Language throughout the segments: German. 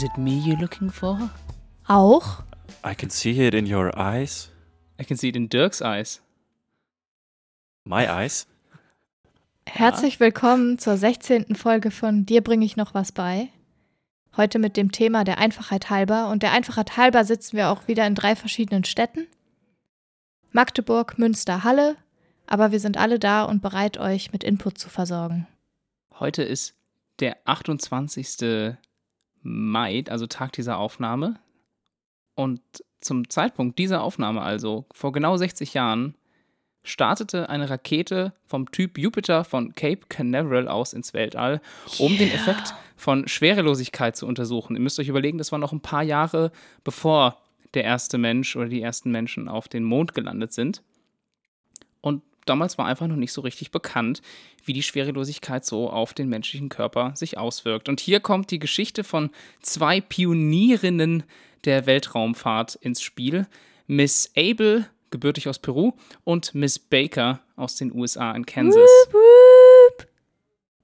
Is it me you're looking for? Auch? I can see it in your eyes. I can see it in Dirks eyes. My eyes. Herzlich willkommen zur 16. Folge von Dir bringe ich noch was bei. Heute mit dem Thema der Einfachheit halber. Und der Einfachheit halber sitzen wir auch wieder in drei verschiedenen Städten. Magdeburg, Münster, Halle. Aber wir sind alle da und bereit, euch mit Input zu versorgen. Heute ist der 28. Mai, also Tag dieser Aufnahme. Und zum Zeitpunkt dieser Aufnahme, also vor genau 60 Jahren, startete eine Rakete vom Typ Jupiter von Cape Canaveral aus ins Weltall, um den Effekt von Schwerelosigkeit zu untersuchen. Ihr müsst euch überlegen, das war noch ein paar Jahre bevor der erste Mensch oder die ersten Menschen auf den Mond gelandet sind. Damals war einfach noch nicht so richtig bekannt, wie die Schwerelosigkeit so auf den menschlichen Körper sich auswirkt. Und hier kommt die Geschichte von zwei Pionierinnen der Weltraumfahrt ins Spiel. Miss Abel, gebürtig aus Peru, und Miss Baker aus den USA in Kansas. Wup, wup.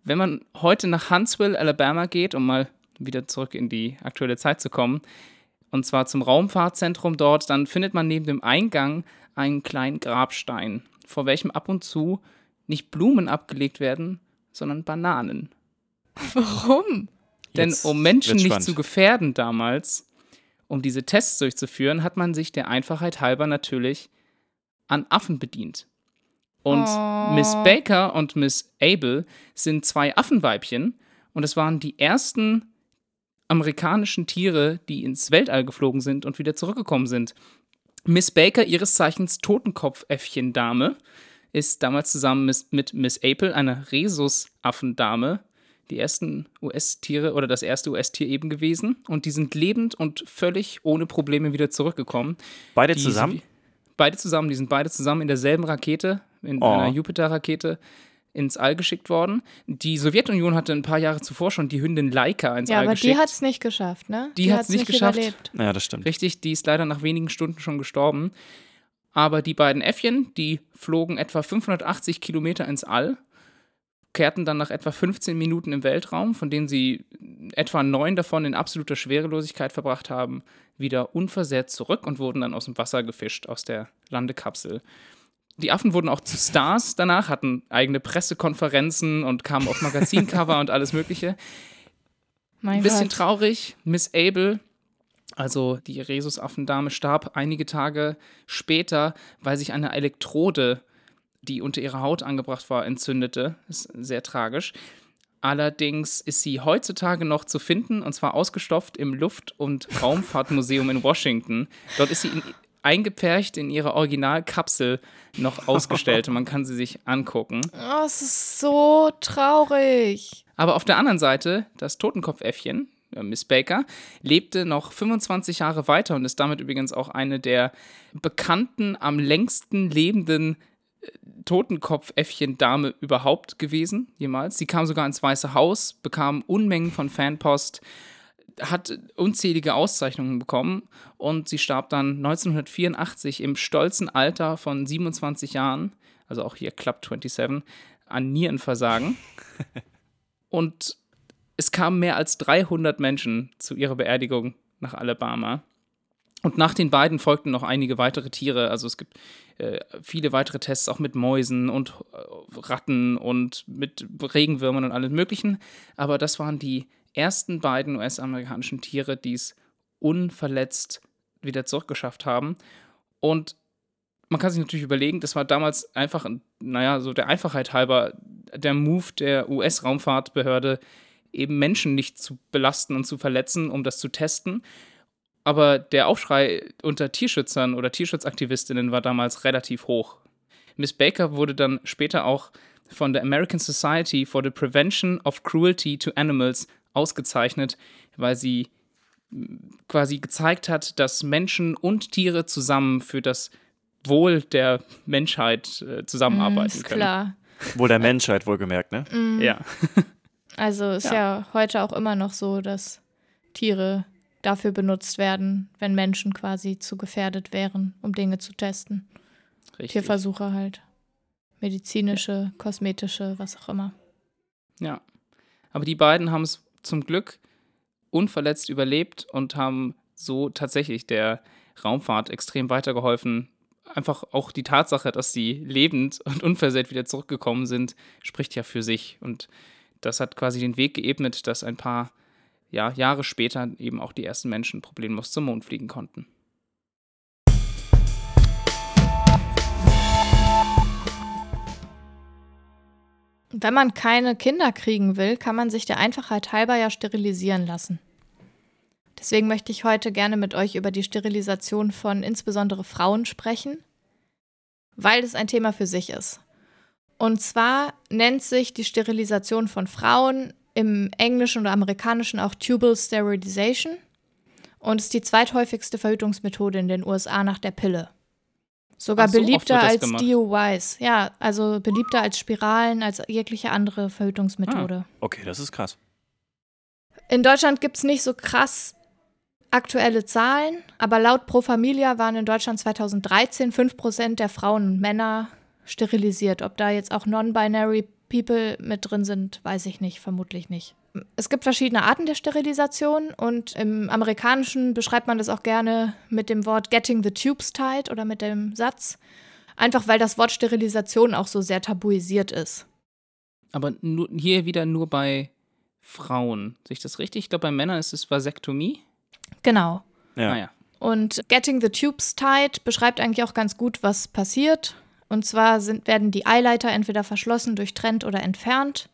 Wenn man heute nach Huntsville, Alabama geht, um mal wieder zurück in die aktuelle Zeit zu kommen, und zwar zum Raumfahrtzentrum dort, dann findet man neben dem Eingang einen kleinen Grabstein, vor welchem ab und zu nicht Blumen abgelegt werden, sondern Bananen. Warum? Denn Jetzt um Menschen nicht spannend. zu gefährden damals, um diese Tests durchzuführen, hat man sich der Einfachheit halber natürlich an Affen bedient. Und Oh. Miss Baker und Miss Abel sind zwei Affenweibchen und es waren die ersten amerikanischen Tiere, die ins Weltall geflogen sind und wieder zurückgekommen sind. Miss Baker, ihres Zeichens Totenkopfäffchen-Dame, ist damals zusammen mit, Miss Apel, einer Rhesusaffendame, die ersten US-Tiere oder das erste US-Tier eben gewesen. Und die sind lebend und völlig ohne Probleme wieder zurückgekommen. Beide Die- zusammen? Beide zusammen, die sind beide zusammen in derselben Rakete, in Oh. einer Jupiter-Rakete ins All geschickt worden. Die Sowjetunion hatte ein paar Jahre zuvor schon die Hündin Laika ins Ja, All aber geschickt. die hat es nicht geschafft, ne? Die hat's nicht geschafft. Überlebt. Ja, das stimmt. Richtig, die ist leider nach wenigen Stunden schon gestorben. Aber die beiden Äffchen, die flogen etwa 580 Kilometer ins All, kehrten dann nach etwa 15 Minuten im Weltraum, von denen sie etwa neun davon in absoluter Schwerelosigkeit verbracht haben, wieder unversehrt zurück und wurden dann aus dem Wasser gefischt, aus der Landekapsel. Die Affen wurden auch zu Stars danach, hatten eigene Pressekonferenzen und kamen auf Magazincover und alles Mögliche. Mein Ein bisschen Gott. traurig. Miss Abel, also die Rhesusaffendame, starb einige Tage später, weil sich eine Elektrode, die unter ihrer Haut angebracht war, entzündete. Ist sehr tragisch. Allerdings ist sie heutzutage noch zu finden und zwar ausgestopft im Luft- und Raumfahrtmuseum in Washington. Dort ist sie in, eingepfercht in ihrer Originalkapsel noch ausgestellt und man kann sie sich angucken. Oh, es ist so traurig. Aber auf der anderen Seite, das Totenkopfäffchen, äh, Miss Baker, lebte noch 25 Jahre weiter und ist damit übrigens auch eine der bekannten, am längsten lebenden äh, Totenkopfäffchen-Dame überhaupt gewesen, jemals. Sie kam sogar ins Weiße Haus, bekam Unmengen von Fanpost, hat unzählige Auszeichnungen bekommen und sie starb dann 1984 im stolzen Alter von 27 Jahren, also auch hier Club 27, an Nierenversagen. Und es kamen mehr als 300 Menschen zu ihrer Beerdigung nach Alabama. Und nach den beiden folgten noch einige weitere Tiere. Also es gibt äh, viele weitere Tests auch mit Mäusen und äh, Ratten und mit Regenwürmern und allem Möglichen. Aber das waren die ersten beiden US-amerikanischen Tiere, die es unverletzt wieder zurückgeschafft haben. Und man kann sich natürlich überlegen, das war damals einfach, naja, so der Einfachheit halber der Move der US-Raumfahrtbehörde, eben Menschen nicht zu belasten und zu verletzen, um das zu testen. Aber der Aufschrei unter Tierschützern oder Tierschutzaktivistinnen war damals relativ hoch. Miss Baker wurde dann später auch von der American Society for the Prevention of Cruelty to Animals ausgezeichnet, weil sie mh, quasi gezeigt hat, dass Menschen und Tiere zusammen für das Wohl der Menschheit äh, Mm, zusammenarbeiten ist können. klar. Wohl der Menschheit, wohlgemerkt, ne? Ja. Also ist Ja. ja. heute auch immer noch so, dass Tiere dafür benutzt werden, wenn Menschen quasi zu gefährdet wären, um Dinge zu testen. Richtig. Tierversuche halt. Medizinische, kosmetische, was auch immer. Ja. Aber die beiden haben es zum Glück unverletzt überlebt und haben so tatsächlich der Raumfahrt extrem weitergeholfen. Einfach auch die Tatsache, dass sie lebend und unversehrt wieder zurückgekommen sind, spricht ja für sich. Und das hat quasi den Weg geebnet, dass ein paar ja, Jahre später eben auch die ersten Menschen problemlos zum Mond fliegen konnten. Wenn man keine Kinder kriegen will, kann man sich der Einfachheit halber ja sterilisieren lassen. Deswegen möchte ich heute gerne mit euch über die Sterilisation von insbesondere Frauen sprechen, weil es ein Thema für sich ist. Und zwar nennt sich die Sterilisation von Frauen im Englischen oder Amerikanischen auch Tubal Sterilization und ist die zweithäufigste Verhütungsmethode in den USA nach der Pille. Sogar so, beliebter als gemacht. DUIs. Ja, also beliebter als Spiralen, als jegliche andere Verhütungsmethode. Ah, okay, das ist krass. In Deutschland gibt es nicht so krass aktuelle Zahlen, aber laut Pro Familia waren in Deutschland 2013 5% der Frauen und Männer sterilisiert. Ob da jetzt auch Non-Binary People mit drin sind, weiß ich nicht, vermutlich nicht. Es gibt verschiedene Arten der Sterilisation und im Amerikanischen beschreibt man das auch gerne mit dem Wort getting the tubes tied oder mit dem Satz, einfach weil das Wort Sterilisation auch so sehr tabuisiert ist. Aber nur, hier wieder nur bei Frauen. Sehe ich das richtig? Ich glaube, bei Männern ist es Vasektomie. Genau. Ja. Ah, ja. Und Getting the Tubes Tied beschreibt eigentlich auch ganz gut, was passiert. Und zwar sind, werden die Eileiter entweder verschlossen, durchtrennt oder entfernt.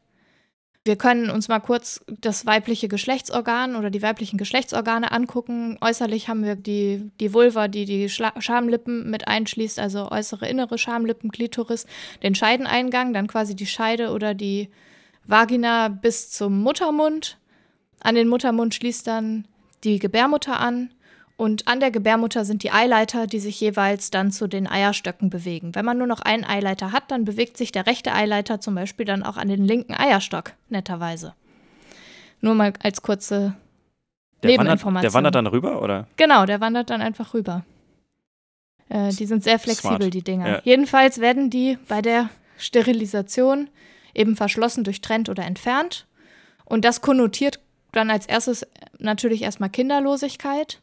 Wir können uns mal kurz das weibliche Geschlechtsorgan oder die weiblichen Geschlechtsorgane angucken. Äußerlich haben wir die, die Vulva, die die Schla Schamlippen mit einschließt, also äußere innere Schamlippen, Klitoris, den Scheideneingang, dann quasi die Scheide oder die Vagina bis zum Muttermund. An den Muttermund schließt dann die Gebärmutter an und an der Gebärmutter sind die Eileiter, die sich jeweils dann zu den Eierstöcken bewegen. Wenn man nur noch einen Eileiter hat, dann bewegt sich der rechte Eileiter zum Beispiel dann auch an den linken Eierstock, netterweise. Nur mal als kurze der Nebeninformation. Wandert, der wandert dann rüber, oder? Genau, der wandert dann einfach rüber. Äh, die sind sehr flexibel, Smart. die Dinger. Ja. Jedenfalls werden die bei der Sterilisation eben verschlossen, durchtrennt oder entfernt. Und das konnotiert dann als erstes natürlich erstmal Kinderlosigkeit.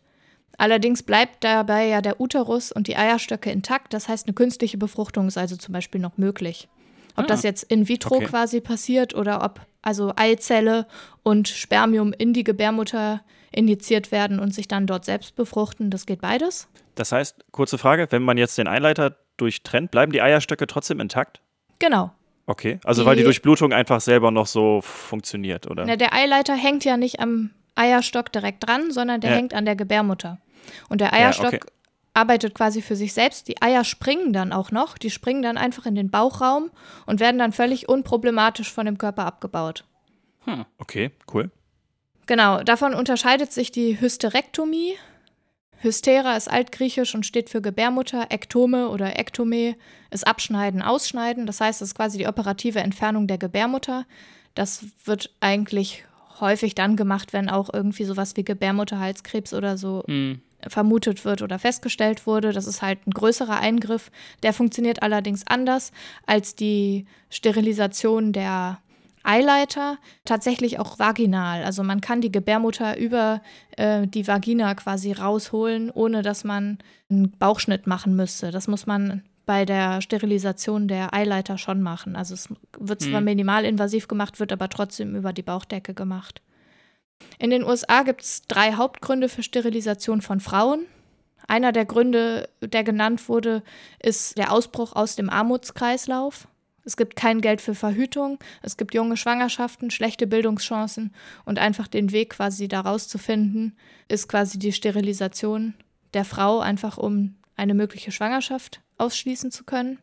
Allerdings bleibt dabei ja der Uterus und die Eierstöcke intakt. Das heißt, eine künstliche Befruchtung ist also zum Beispiel noch möglich. Ob ah, das jetzt in vitro okay. quasi passiert oder ob also Eizelle und Spermium in die Gebärmutter injiziert werden und sich dann dort selbst befruchten, das geht beides. Das heißt, kurze Frage, wenn man jetzt den Eileiter durchtrennt, bleiben die Eierstöcke trotzdem intakt? Genau. Okay, also die, weil die Durchblutung einfach selber noch so funktioniert, oder? Na, der Eileiter hängt ja nicht am Eierstock direkt dran, sondern der ja. hängt an der Gebärmutter. Und der Eierstock ja, okay. arbeitet quasi für sich selbst. Die Eier springen dann auch noch. Die springen dann einfach in den Bauchraum und werden dann völlig unproblematisch von dem Körper abgebaut. Hm. Okay, cool. Genau, davon unterscheidet sich die Hysterektomie. Hystera ist altgriechisch und steht für Gebärmutter. Ektome oder Ektome ist Abschneiden, Ausschneiden. Das heißt, es ist quasi die operative Entfernung der Gebärmutter. Das wird eigentlich häufig dann gemacht, wenn auch irgendwie sowas wie Gebärmutterhalskrebs oder so mhm. Vermutet wird oder festgestellt wurde. Das ist halt ein größerer Eingriff. Der funktioniert allerdings anders als die Sterilisation der Eileiter, tatsächlich auch vaginal. Also man kann die Gebärmutter über äh, die Vagina quasi rausholen, ohne dass man einen Bauchschnitt machen müsste. Das muss man bei der Sterilisation der Eileiter schon machen. Also es wird zwar mhm. minimalinvasiv gemacht, wird aber trotzdem über die Bauchdecke gemacht. In den USA gibt es drei Hauptgründe für Sterilisation von Frauen. Einer der Gründe, der genannt wurde, ist der Ausbruch aus dem Armutskreislauf. Es gibt kein Geld für Verhütung, es gibt junge Schwangerschaften, schlechte Bildungschancen und einfach den Weg quasi daraus zu finden, ist quasi die Sterilisation der Frau, einfach um eine mögliche Schwangerschaft ausschließen zu können.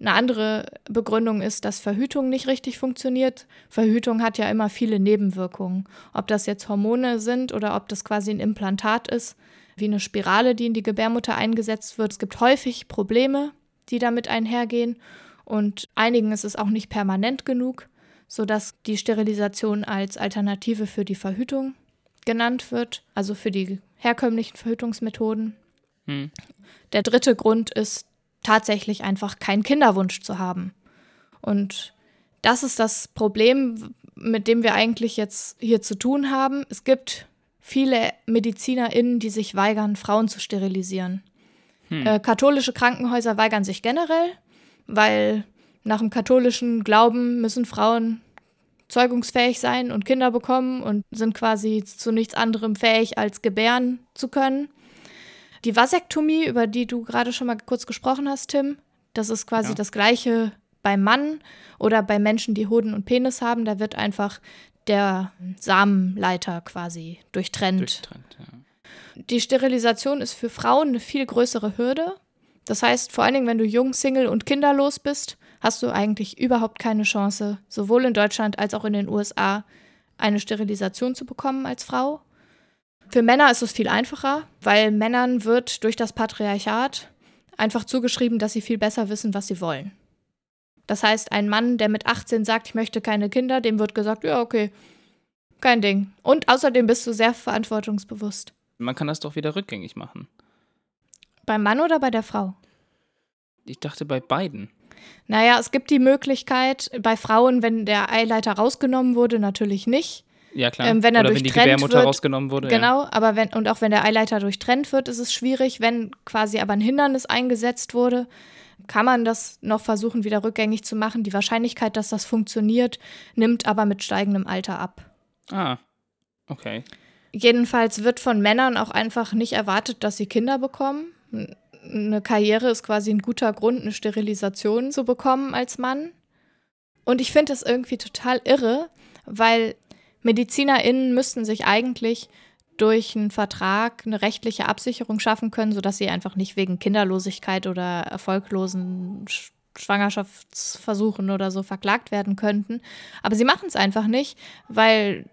Eine andere Begründung ist, dass Verhütung nicht richtig funktioniert. Verhütung hat ja immer viele Nebenwirkungen. Ob das jetzt Hormone sind oder ob das quasi ein Implantat ist, wie eine Spirale, die in die Gebärmutter eingesetzt wird. Es gibt häufig Probleme, die damit einhergehen. Und einigen ist es auch nicht permanent genug, sodass die Sterilisation als Alternative für die Verhütung genannt wird, also für die herkömmlichen Verhütungsmethoden. Hm. Der dritte Grund ist tatsächlich einfach keinen Kinderwunsch zu haben. Und das ist das Problem, mit dem wir eigentlich jetzt hier zu tun haben. Es gibt viele MedizinerInnen, die sich weigern, Frauen zu sterilisieren. Hm. Äh, katholische Krankenhäuser weigern sich generell, weil nach dem katholischen Glauben müssen Frauen zeugungsfähig sein und Kinder bekommen und sind quasi zu nichts anderem fähig, als gebären zu können. Die Vasektomie, über die du gerade schon mal kurz gesprochen hast, Tim, das ist quasi ja. das gleiche beim Mann oder bei Menschen, die Hoden und Penis haben. Da wird einfach der Samenleiter quasi durchtrennt. durchtrennt ja. Die Sterilisation ist für Frauen eine viel größere Hürde. Das heißt, vor allen Dingen, wenn du jung, Single und kinderlos bist, hast du eigentlich überhaupt keine Chance, sowohl in Deutschland als auch in den USA eine Sterilisation zu bekommen als Frau. Für Männer ist es viel einfacher, weil Männern wird durch das Patriarchat einfach zugeschrieben, dass sie viel besser wissen, was sie wollen. Das heißt, ein Mann, der mit 18 sagt, ich möchte keine Kinder, dem wird gesagt, ja, okay, kein Ding. Und außerdem bist du sehr verantwortungsbewusst. Man kann das doch wieder rückgängig machen. Beim Mann oder bei der Frau? Ich dachte bei beiden. Naja, es gibt die Möglichkeit, bei Frauen, wenn der Eileiter rausgenommen wurde, natürlich nicht. Ja, klar. Ähm, wenn er Oder wenn die Gebärmutter wird, rausgenommen wurde. Genau, ja. aber wenn, und auch wenn der Eileiter durchtrennt wird, ist es schwierig. Wenn quasi aber ein Hindernis eingesetzt wurde, kann man das noch versuchen, wieder rückgängig zu machen. Die Wahrscheinlichkeit, dass das funktioniert, nimmt aber mit steigendem Alter ab. Ah, okay. Jedenfalls wird von Männern auch einfach nicht erwartet, dass sie Kinder bekommen eine Karriere ist quasi ein guter Grund, eine Sterilisation zu bekommen als Mann. Und ich finde das irgendwie total irre, weil MedizinerInnen müssten sich eigentlich durch einen Vertrag eine rechtliche Absicherung schaffen können, sodass sie einfach nicht wegen Kinderlosigkeit oder erfolglosen Schwangerschaftsversuchen oder so verklagt werden könnten. Aber sie machen es einfach nicht, weil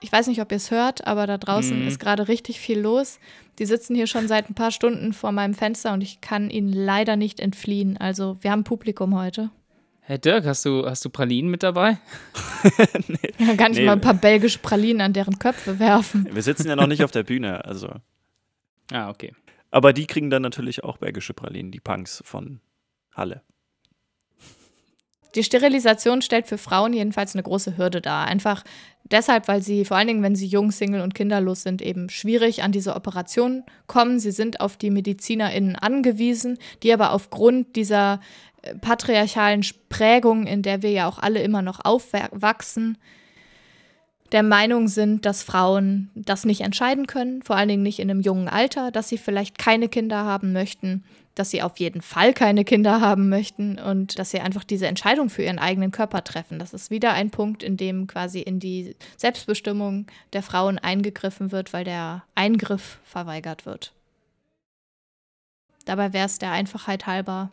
ich weiß nicht, ob ihr es hört, aber da draußen mhm. ist gerade richtig viel los. Die sitzen hier schon seit ein paar Stunden vor meinem Fenster und ich kann ihnen leider nicht entfliehen. Also wir haben Publikum heute. Hey Dirk, hast du, hast du Pralinen mit dabei? nee. Ja, kann ich nee. mal ein paar belgische Pralinen an deren Köpfe werfen. Wir sitzen ja noch nicht auf der Bühne, also. Ah, okay. Aber die kriegen dann natürlich auch belgische Pralinen, die Punks von Halle. Die Sterilisation stellt für Frauen jedenfalls eine große Hürde dar. Einfach deshalb, weil sie, vor allen Dingen, wenn sie jung, Single und kinderlos sind, eben schwierig an diese Operation kommen. Sie sind auf die MedizinerInnen angewiesen, die aber aufgrund dieser patriarchalen Prägung, in der wir ja auch alle immer noch aufwachsen, der Meinung sind, dass Frauen das nicht entscheiden können, vor allen Dingen nicht in einem jungen Alter, dass sie vielleicht keine Kinder haben möchten, dass sie auf jeden Fall keine Kinder haben möchten und dass sie einfach diese Entscheidung für ihren eigenen Körper treffen. Das ist wieder ein Punkt, in dem quasi in die Selbstbestimmung der Frauen eingegriffen wird, weil der Eingriff verweigert wird. Dabei wäre es der Einfachheit halber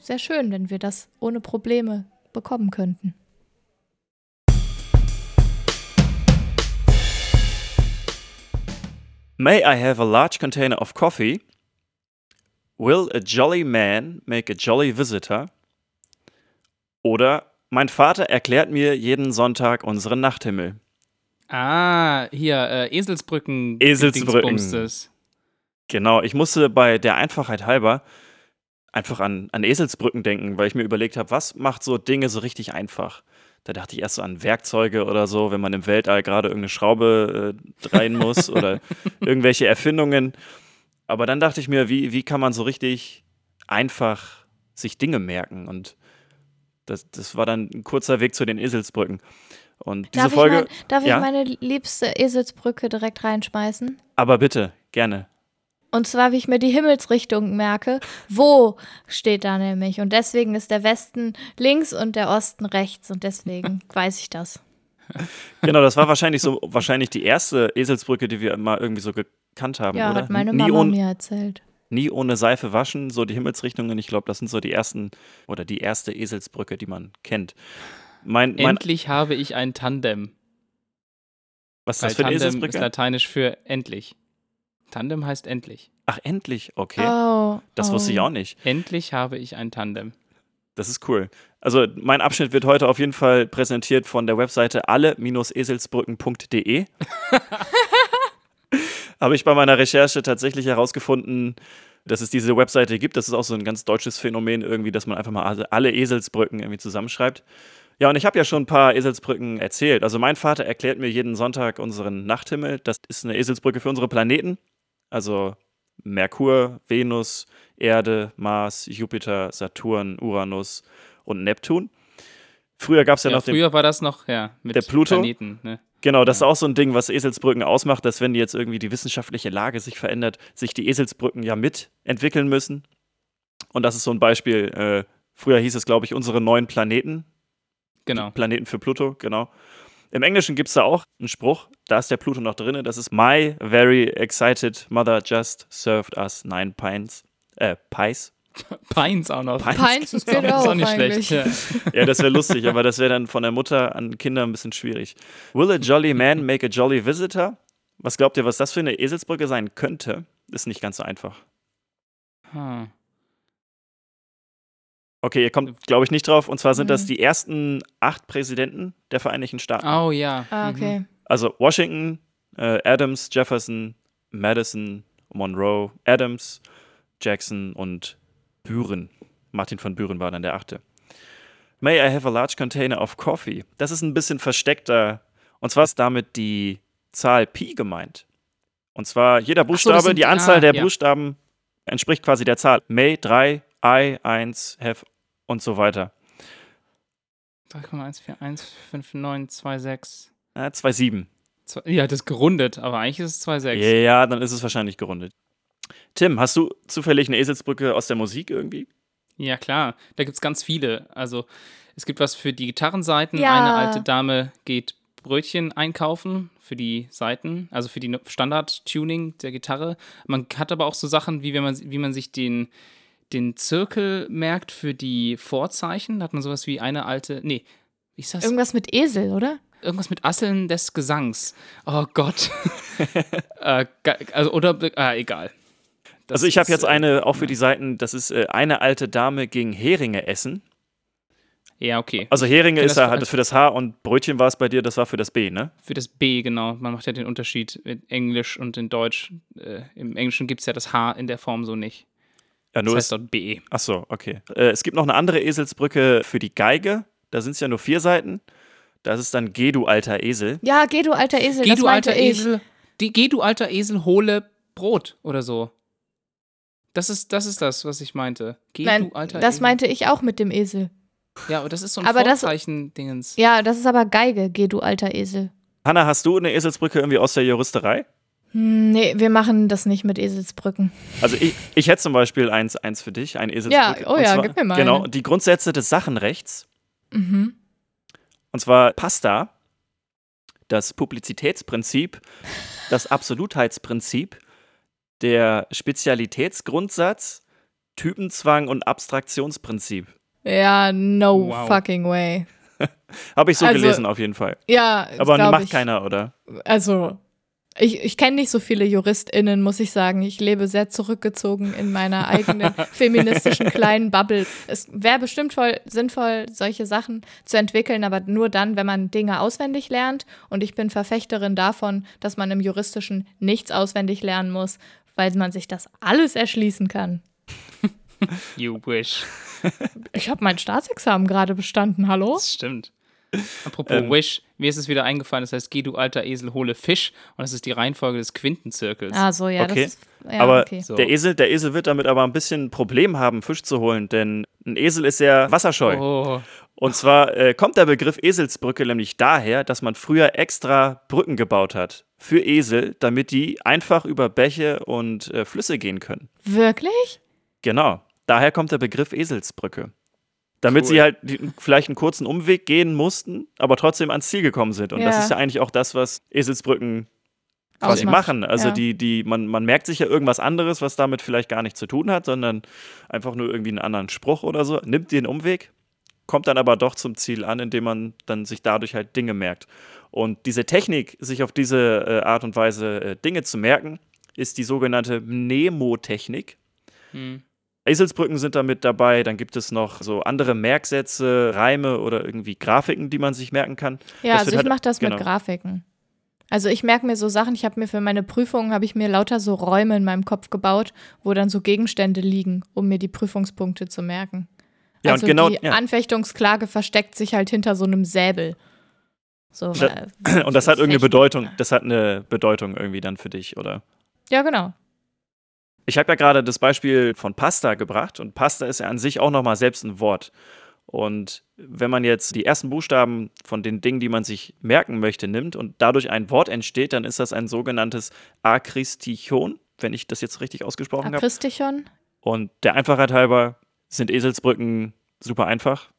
sehr schön, wenn wir das ohne Probleme bekommen könnten. May I have a large container of coffee? Will a jolly man make a jolly visitor? Oder mein Vater erklärt mir jeden Sonntag unseren Nachthimmel. Ah, hier, äh, Eselsbrücken. Eselsbrücken. Genau, ich musste bei der Einfachheit halber einfach an, an Eselsbrücken denken, weil ich mir überlegt habe, was macht so Dinge so richtig einfach? Da dachte ich erst so an Werkzeuge oder so, wenn man im Weltall gerade irgendeine Schraube äh, drehen muss oder irgendwelche Erfindungen. Aber dann dachte ich mir, wie, wie kann man so richtig einfach sich Dinge merken? Und das, das war dann ein kurzer Weg zu den Eselsbrücken. Und diese darf Folge. Ich mein, darf ja? ich meine liebste Eselsbrücke direkt reinschmeißen? Aber bitte, gerne. Und zwar, wie ich mir die Himmelsrichtung merke. Wo steht da nämlich? Und deswegen ist der Westen links und der Osten rechts. Und deswegen weiß ich das. Genau, das war wahrscheinlich so wahrscheinlich die erste Eselsbrücke, die wir mal irgendwie so gekannt haben, ja, oder? hat meine Mama mir erzählt. Nie ohne Seife waschen, so die Himmelsrichtungen. Ich glaube, das sind so die ersten oder die erste Eselsbrücke, die man kennt. Mein, mein endlich habe ich ein Tandem. Was ist das für eine Tandem Eselsbrücke? ist lateinisch für endlich. Tandem heißt endlich. Ach, endlich, okay. Oh, das oh. wusste ich auch nicht. Endlich habe ich ein Tandem. Das ist cool. Also mein Abschnitt wird heute auf jeden Fall präsentiert von der Webseite alle-eselsbrücken.de. Habe ich bei meiner Recherche tatsächlich herausgefunden, dass es diese Webseite gibt. Das ist auch so ein ganz deutsches Phänomen irgendwie, dass man einfach mal alle Eselsbrücken irgendwie zusammenschreibt. Ja, und ich habe ja schon ein paar Eselsbrücken erzählt. Also mein Vater erklärt mir jeden Sonntag unseren Nachthimmel. Das ist eine Eselsbrücke für unsere Planeten. Also Merkur, Venus, Erde, Mars, Jupiter, Saturn, Uranus und Neptun. Früher gab es ja, Ja, noch den früher war das noch, ja, mit Der Pluto? Planeten. Ne? Genau, das ist auch so ein Ding, was Eselsbrücken ausmacht, dass wenn jetzt irgendwie die wissenschaftliche Lage sich verändert, sich die Eselsbrücken ja mitentwickeln müssen. Und das ist so ein Beispiel. Äh, früher hieß es, glaube ich, unsere neuen Planeten. Genau. Planeten für Pluto, genau. Im Englischen gibt es da auch einen Spruch, da ist der Pluto noch drin. Das ist My very excited mother just served us nine pints. Äh, pies. Pines auch noch. Pines. Pines, ist auch, auch nicht eigentlich. schlecht. Ja. Ja, das wäre lustig, aber das wäre dann von der Mutter an Kinder ein bisschen schwierig. Will a jolly man make a jolly visitor? Was glaubt ihr, was das für eine Eselsbrücke sein könnte? Ist nicht ganz so einfach. Hm. Okay, ihr kommt, glaube ich, nicht drauf. Und zwar sind das Mhm. die ersten acht Präsidenten der Vereinigten Staaten. Oh ja. Ah, Mhm. okay. Also Washington, äh, Adams, Jefferson, Madison, Monroe, Adams, Jackson und Buren. Martin von Buren war dann der achte. May I have a large container of coffee? Das ist ein bisschen versteckter. Und zwar ist damit die Zahl Pi gemeint. Und zwar jeder so, das Buchstabe, sind- die Anzahl ah, der ja. Buchstaben entspricht quasi der Zahl. May 3, I 1, have und so weiter. 3,1415926. Äh, 2, 7. Zwei- Ja, das ist gerundet, aber eigentlich ist es 2,6. Ja, dann ist es wahrscheinlich gerundet. Tim, hast du zufällig eine Eselsbrücke aus der Musik irgendwie? Ja, klar. Da gibt es ganz viele. Also, es gibt was für die Gitarrenseiten. Ja. Eine alte Dame geht Brötchen einkaufen für die Seiten, also für die Standard-Tuning der Gitarre. Man hat aber auch so Sachen, wie wenn man, wie man sich den, den Zirkel merkt für die Vorzeichen. Da hat man sowas wie eine alte. Nee, wie ist das? Irgendwas mit Esel, oder? Irgendwas mit Asseln des Gesangs. Oh Gott. äh, also, oder, ah, egal. Das also ich habe jetzt äh, eine, auch für die Seiten, das ist äh, eine alte Dame ging Heringe essen. Ja, okay. Also Heringe ist das ja für- halt für das H und Brötchen war es bei dir, das war für das B, ne? Für das B, genau. Man macht ja den Unterschied in Englisch und in Deutsch. Äh, Im Englischen gibt es ja das H in der Form so nicht. Ja, Das nur heißt ist, dort B. ach so, okay. Äh, es gibt noch eine andere Eselsbrücke für die Geige. Da sind es ja nur vier Seiten. Das ist dann Geh, du alter Esel. Ja, geh du alter Esel, Geh das du alter ich. Esel, die, geh du alter Esel, hole Brot oder so. Das ist, das ist das, was ich meinte. Geh Nein, du alter das Esel. meinte ich auch mit dem Esel. Ja, aber das ist so ein Aber das- Vorzeichen-Dingens. Ja, das ist aber Geige, geh du alter Esel. Hanna, hast du eine Eselsbrücke irgendwie aus der Juristerei? Hm, Nee, wir machen das nicht mit Eselsbrücken. Also ich, ich hätte zum Beispiel eins, eins für dich, ein Eselsbrücke. oh Und ja, zwar, gib mir mal Genau, eine. die Grundsätze des Sachenrechts. Mhm. Und zwar passt da das Publizitätsprinzip, das Absolutheitsprinzip, der Spezialitätsgrundsatz, Typenzwang und Abstraktionsprinzip. Ja, no Wow. fucking way. Habe ich so Also, gelesen auf jeden Fall. Ja, Aber macht ich. keiner, oder? Also, ich, ich kenne nicht so viele JuristInnen, muss ich sagen. Ich lebe sehr zurückgezogen in meiner eigenen feministischen kleinen Bubble. Es wäre bestimmt voll sinnvoll, solche Sachen zu entwickeln, aber nur dann, wenn man Dinge auswendig lernt. Und ich bin Verfechterin davon, dass man im Juristischen nichts auswendig lernen muss, weil man sich das alles erschließen kann. You wish. Ich habe mein Staatsexamen gerade bestanden, hallo? Das stimmt. Apropos Ähm. Wish, mir ist es wieder eingefallen, das heißt, geh du alter Esel, hole Fisch. Und das ist die Reihenfolge des Quintenzirkels. Ah, so, ja, Okay. das ist. Ja, aber okay. So. der, Esel, der Esel wird damit aber ein bisschen ein Problem haben, Fisch zu holen, denn ein Esel ist ja wasserscheu. Oh, Und zwar äh, kommt der Begriff Eselsbrücke nämlich daher, dass man früher extra Brücken gebaut hat für Esel, damit die einfach über Bäche und äh, Flüsse gehen können. Wirklich? Genau, daher kommt der Begriff Eselsbrücke. Damit Cool. sie halt die, vielleicht einen kurzen Umweg gehen mussten, aber trotzdem ans Ziel gekommen sind. Und das Ja. ist ja eigentlich auch das, was Eselsbrücken quasi Ausmacht. machen. Also Ja. die, die, man, man merkt sich ja irgendwas anderes, was damit vielleicht gar nichts zu tun hat, sondern einfach nur irgendwie einen anderen Spruch oder so, nimmt den Umweg, kommt dann aber doch zum Ziel an, indem man dann sich dadurch halt Dinge merkt. Und diese Technik, sich auf diese äh, Art und Weise äh, Dinge zu merken, ist die sogenannte Mnemotechnik. hm. Eselsbrücken sind damit dabei, dann gibt es noch so andere Merksätze, Reime oder irgendwie Grafiken, die man sich merken kann. Ja, Das also ich halt- mache das genau. mit Grafiken. Also ich merke mir so Sachen, ich habe mir für meine Prüfungen, habe ich mir lauter so Räume in meinem Kopf gebaut, wo dann so Gegenstände liegen, um mir die Prüfungspunkte zu merken. Ja, also und genau, die ja. Anfechtungsklage versteckt sich halt hinter so einem Säbel. So, Da- weil- Und das hat irgendeine. Bedeutung. Das hat eine Bedeutung irgendwie dann für dich, oder? Ja, genau. Ich habe ja gerade das Beispiel von Pasta gebracht und Pasta ist ja an sich auch nochmal selbst ein Wort. Und wenn man jetzt die ersten Buchstaben von den Dingen, die man sich merken möchte, nimmt und dadurch ein Wort entsteht, dann ist das ein sogenanntes Akristichon, wenn ich das jetzt richtig ausgesprochen habe. Akristichon. Und der Einfachheit halber sind Eselsbrücken super einfach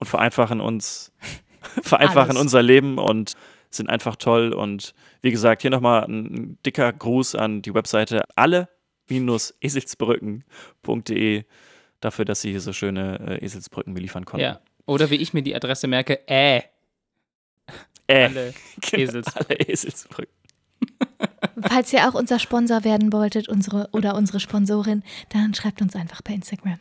und vereinfachen uns, vereinfachen Alles. unser Leben und sind einfach toll. Und wie gesagt, hier nochmal ein dicker Gruß an die Webseite alle-eselsbrücken.de dafür, dass sie hier so schöne äh, Eselsbrücken beliefern konnten. Ja. Oder wie ich mir die Adresse merke, äh, Äh, alle genau, Eselsbrücken. alle Eselsbrücken. Falls ihr auch unser Sponsor werden wolltet, unsere oder unsere Sponsorin, dann schreibt uns einfach per Instagram.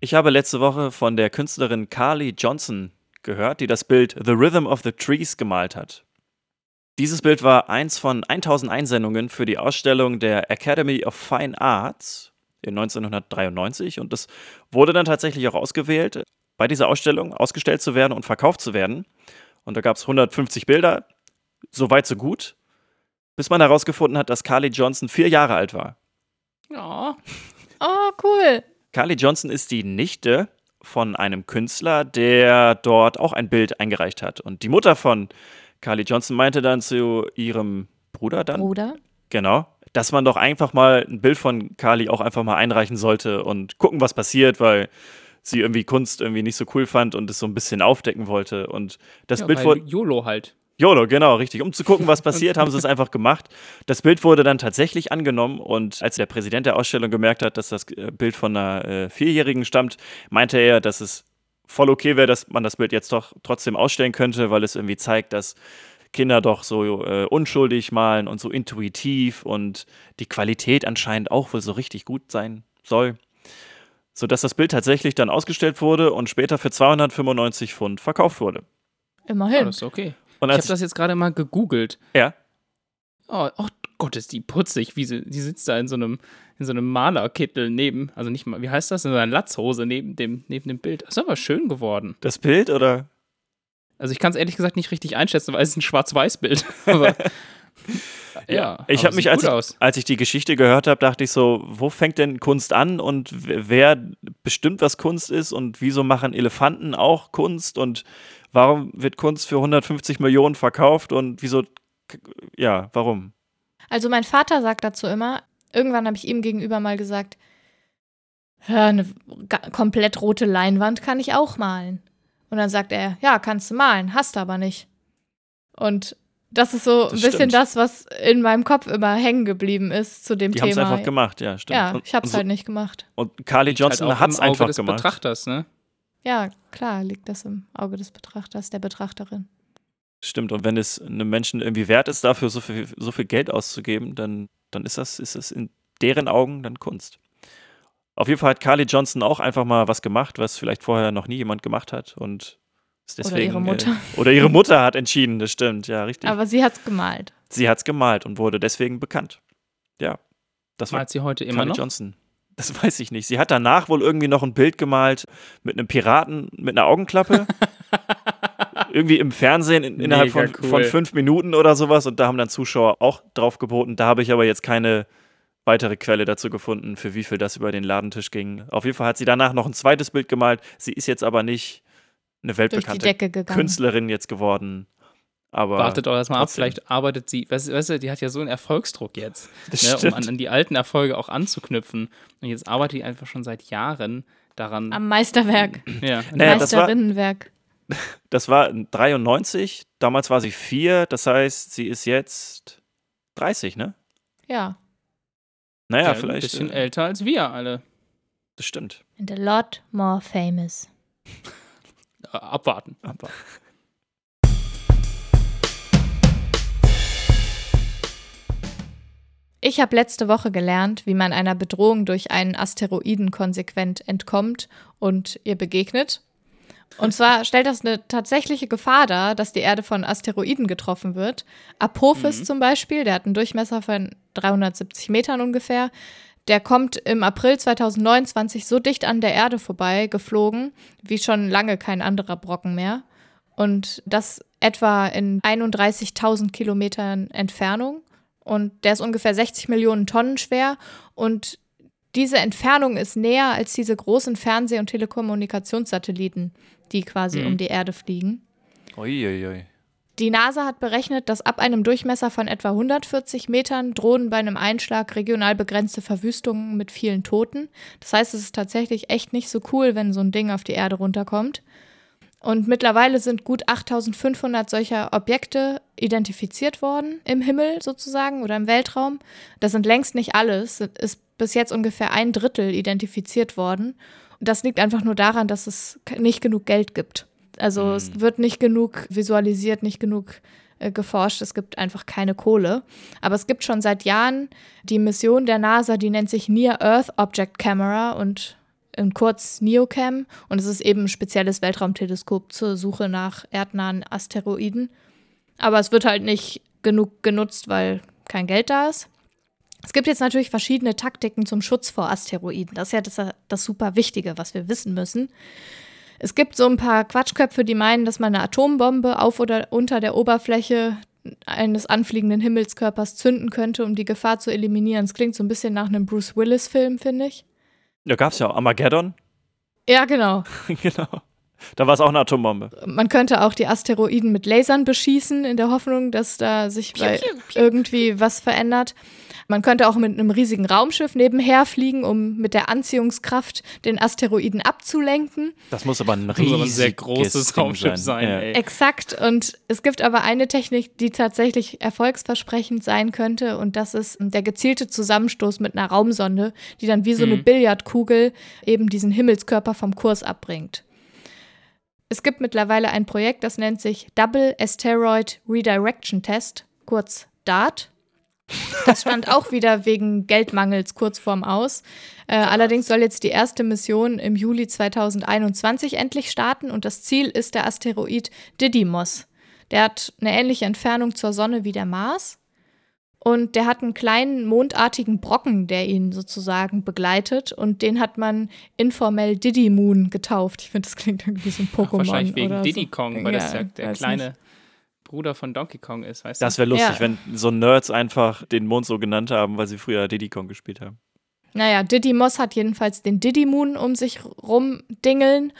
Ich habe letzte Woche von der Künstlerin Carly Johnson gehört, die das Bild The Rhythm of the Trees gemalt hat. Dieses Bild war eins von 1000 Einsendungen für die Ausstellung der Academy of Fine Arts in 1993 und das wurde dann tatsächlich auch ausgewählt, bei dieser Ausstellung ausgestellt zu werden und verkauft zu werden. Und da gab es 150 Bilder, so weit so gut, bis man herausgefunden hat, dass Carly Johnson vier Jahre alt war. Ja. Oh, cool. Carly Johnson ist die Nichte von einem Künstler, der dort auch ein Bild eingereicht hat. Und die Mutter von Carly Johnson meinte dann zu ihrem Bruder dann, Bruder. genau, dass man doch einfach mal ein Bild von Carly auch einfach mal einreichen sollte und gucken, was passiert, weil sie irgendwie Kunst irgendwie nicht so cool fand und es so ein bisschen aufdecken wollte. Und das ja Bild wurde YOLO halt. YOLO, genau, richtig. Um zu gucken, was passiert, haben sie es einfach gemacht. Das Bild wurde dann tatsächlich angenommen und als der Präsident der Ausstellung gemerkt hat, dass das äh, Bild von einer äh, Vierjährigen stammt, meinte er, dass es voll okay wäre, dass man das Bild jetzt doch trotzdem ausstellen könnte, weil es irgendwie zeigt, dass Kinder doch so äh, unschuldig malen und so intuitiv und die Qualität anscheinend auch wohl so richtig gut sein soll. Sodass das Bild tatsächlich dann ausgestellt wurde und später für 295 Pfund verkauft wurde. Immerhin. das ist okay. Und Ich habe das jetzt gerade mal gegoogelt. ja, Oh, oh Gott, ist die putzig. Wie sie, die sitzt da in so einem, in so einem Malerkittel neben, also nicht mal, wie heißt das? In so einer Latzhose neben dem, neben dem Bild. Das ist aber schön geworden. das Bild oder Also ich kann es ehrlich gesagt nicht richtig einschätzen, weil es ist ein Schwarz-Weiß-Bild. aber ja, ich habe mich, als ich, als ich die Geschichte gehört habe, dachte ich so, wo fängt denn Kunst an und wer bestimmt, was Kunst ist und wieso machen Elefanten auch Kunst und warum wird Kunst für 150 Millionen verkauft und wieso, ja, warum? Also mein Vater sagt dazu immer, irgendwann habe ich ihm gegenüber mal gesagt, ja, eine komplett rote Leinwand kann ich auch malen. Und dann sagt er, ja, kannst du malen, hast du aber nicht. Und das ist so Das ein bisschen stimmt. das, was in meinem Kopf immer hängen geblieben ist zu dem Die haben es Thema. einfach gemacht, ja, stimmt. ja, ich hab's und, so- halt nicht gemacht. und Carly Johnson halt auch hat es einfach des gemacht. Betrachters, ne? Ja, klar, liegt das im Auge des Betrachters, der Betrachterin. Stimmt, und wenn es einem Menschen irgendwie wert ist, dafür so viel, so viel Geld auszugeben, dann, dann ist das, ist das in deren Augen dann Kunst. Auf jeden Fall hat Carly Johnson auch einfach mal was gemacht, was vielleicht vorher noch nie jemand gemacht hat und ist Oder deswegen. ihre Mutter. Äh, oder ihre Mutter hat entschieden, das stimmt, ja, richtig. Aber sie hat's gemalt. Sie hat es gemalt und wurde deswegen bekannt. Ja, das war Malt sie heute immer Carly noch? Johnson. Das weiß ich nicht. Sie hat danach wohl irgendwie noch ein Bild gemalt mit einem Piraten mit einer Augenklappe. irgendwie im Fernsehen in, innerhalb von, cool. von fünf Minuten oder sowas. Und da haben dann Zuschauer auch drauf geboten. Da habe ich aber jetzt keine weitere Quelle dazu gefunden, für wie viel das über den Ladentisch ging. Auf jeden Fall hat sie danach noch ein zweites Bild gemalt. Sie ist jetzt aber nicht eine weltbekannte. Künstlerin jetzt geworden. Aber Wartet doch erstmal ab, vielleicht arbeitet sie, weißt, du- weißt du, die hat ja so einen Erfolgsdruck jetzt, das ne, um an, an die alten Erfolge auch anzuknüpfen. Und jetzt arbeitet die einfach schon seit Jahren daran. Am Meisterwerk. ja, Naja, das war- Meisterinnenwerk. Das war 93, damals war sie vier, das heißt, sie ist jetzt 30, ne? Ja. Naja, ja, vielleicht. Ein bisschen äh, älter als wir alle. Das stimmt. And a lot more famous. Äh, abwarten. Ich habe letzte Woche gelernt, wie man einer Bedrohung durch einen Asteroiden konsequent entkommt und ihr begegnet. Und zwar stellt das eine tatsächliche Gefahr dar, dass die Erde von Asteroiden getroffen wird. Apophis mhm. zum Beispiel, der hat einen Durchmesser von 370 Metern ungefähr. Der kommt im April 2029 so dicht an der Erde vorbei geflogen, wie schon lange kein anderer Brocken mehr. Und das etwa in 31.000 Kilometern Entfernung. Und der ist ungefähr 60 Millionen Tonnen schwer. Und diese Entfernung ist näher als diese großen Fernseh- und Telekommunikationssatelliten, die quasi mhm. um die Erde fliegen. Uiuiui. Ui, ui. Die NASA hat berechnet, dass ab einem Durchmesser von etwa 140 Metern drohen bei einem Einschlag regional begrenzte Verwüstungen mit vielen Toten. Das heißt, es ist tatsächlich echt nicht so cool, wenn so ein Ding auf die Erde runterkommt. Und mittlerweile sind gut 8500 solcher Objekte identifiziert worden im Himmel sozusagen oder im Weltraum. Das sind längst nicht alles. Es ist bis jetzt ungefähr ein Drittel identifiziert worden. Und das liegt einfach nur daran, dass es nicht genug Geld gibt. Also mhm. es wird nicht genug visualisiert, nicht genug äh, geforscht. Es gibt einfach keine Kohle. Aber es gibt schon seit Jahren die Mission der NASA, die nennt sich Near Earth Object Camera und in kurz NEOCAM. Und es ist eben ein spezielles Weltraumteleskop zur Suche nach erdnahen Asteroiden. Aber es wird halt nicht genug genutzt, weil kein Geld da ist. Es gibt jetzt natürlich verschiedene Taktiken zum Schutz vor Asteroiden. Das ist ja das, das super Wichtige, was wir wissen müssen. Es gibt so ein paar Quatschköpfe, die meinen, dass man eine Atombombe auf oder unter der Oberfläche eines anfliegenden Himmelskörpers zünden könnte, um die Gefahr zu eliminieren. Es klingt so ein bisschen nach einem Bruce Willis-Film, finde ich. Ja, gab es ja. Armageddon. Ja, genau. genau. Da war es auch eine Atombombe. Man könnte auch die Asteroiden mit Lasern beschießen, in der Hoffnung, dass da sich piu, piu, piu. irgendwie was verändert. Man könnte auch mit einem riesigen Raumschiff nebenher fliegen, um mit der Anziehungskraft den Asteroiden abzulenken. Das muss aber ein riesiges, sehr großes Raumschiff sein. sein ja. Exakt. Und es gibt aber eine Technik, die tatsächlich erfolgsversprechend sein könnte. Und das ist der gezielte Zusammenstoß mit einer Raumsonde, die dann wie so eine mhm. Billardkugel eben diesen Himmelskörper vom Kurs abbringt. Es gibt mittlerweile ein Projekt, das nennt sich Double Asteroid Redirection Test, kurz DART. Das stand auch wieder wegen Geldmangels kurz vorm Aus. Äh, allerdings soll jetzt die erste Mission im Juli 2021 endlich starten und das Ziel ist der Asteroid Didymos. Der hat eine ähnliche Entfernung zur Sonne wie der Mars und der hat einen kleinen mondartigen Brocken, der ihn sozusagen begleitet und den hat man informell Diddy Moon getauft. Ich finde, das klingt irgendwie so ein Pokémon. Wahrscheinlich wegen Diddy so. Kong, weil ja, das ja der kleine. Nicht Bruder von Donkey Kong ist, weißt du? Das wäre lustig, ja. wenn so Nerds einfach den Mond so genannt haben, weil sie früher Diddy Kong gespielt haben. Naja, Diddy Moss hat jedenfalls den Diddy Moon um sich rumdingeln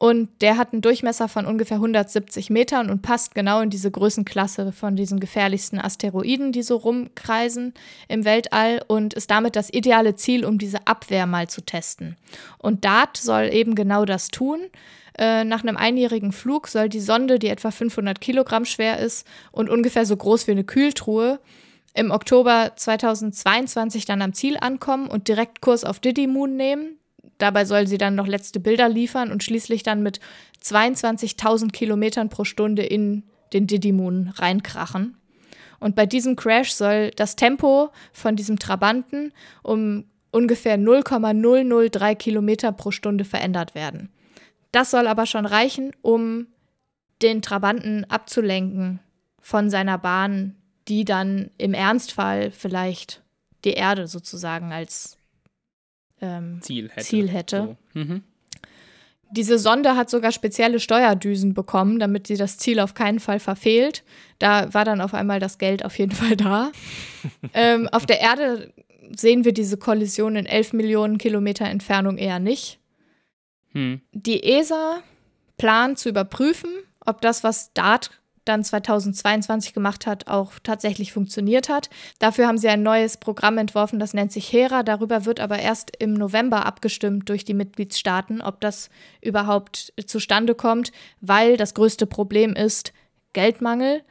und der hat einen Durchmesser von ungefähr 170 Metern und passt genau in diese Größenklasse von diesen gefährlichsten Asteroiden, die so rumkreisen im Weltall und ist damit das ideale Ziel, um diese Abwehr mal zu testen. Und DART soll eben genau das tun. Äh, nach einem einjährigen Flug soll die Sonde, die etwa 500 Kilogramm schwer ist und ungefähr so groß wie eine Kühltruhe, im Oktober 2022 dann am Ziel ankommen und direkt Kurs auf Diddy Moon nehmen. Dabei soll sie dann noch letzte Bilder liefern und schließlich dann mit 22.000 Kilometern pro Stunde in den Diddy Moon reinkrachen. Und bei diesem Crash soll das Tempo von diesem Trabanten um ungefähr 0,003 Kilometer pro Stunde verändert werden. Das soll aber schon reichen, um den Trabanten abzulenken von seiner Bahn, die dann im Ernstfall vielleicht die Erde sozusagen als ähm, Ziel hätte. Ziel hätte. So. Mhm. Diese Sonde hat sogar spezielle Steuerdüsen bekommen, damit sie das Ziel auf keinen Fall verfehlt. Da war dann auf einmal das Geld auf jeden Fall da. ähm, auf der Erde sehen wir diese Kollision in 11 Millionen Kilometer Entfernung eher nicht. Hm. Die ESA plant zu überprüfen, ob das, was DART dann 2022 gemacht hat, auch tatsächlich funktioniert hat. Dafür haben sie ein neues Programm entworfen, das nennt sich HERA. Darüber wird aber erst im November abgestimmt durch die Mitgliedstaaten, ob das überhaupt zustande kommt, weil das größte Problem ist Geldmangel.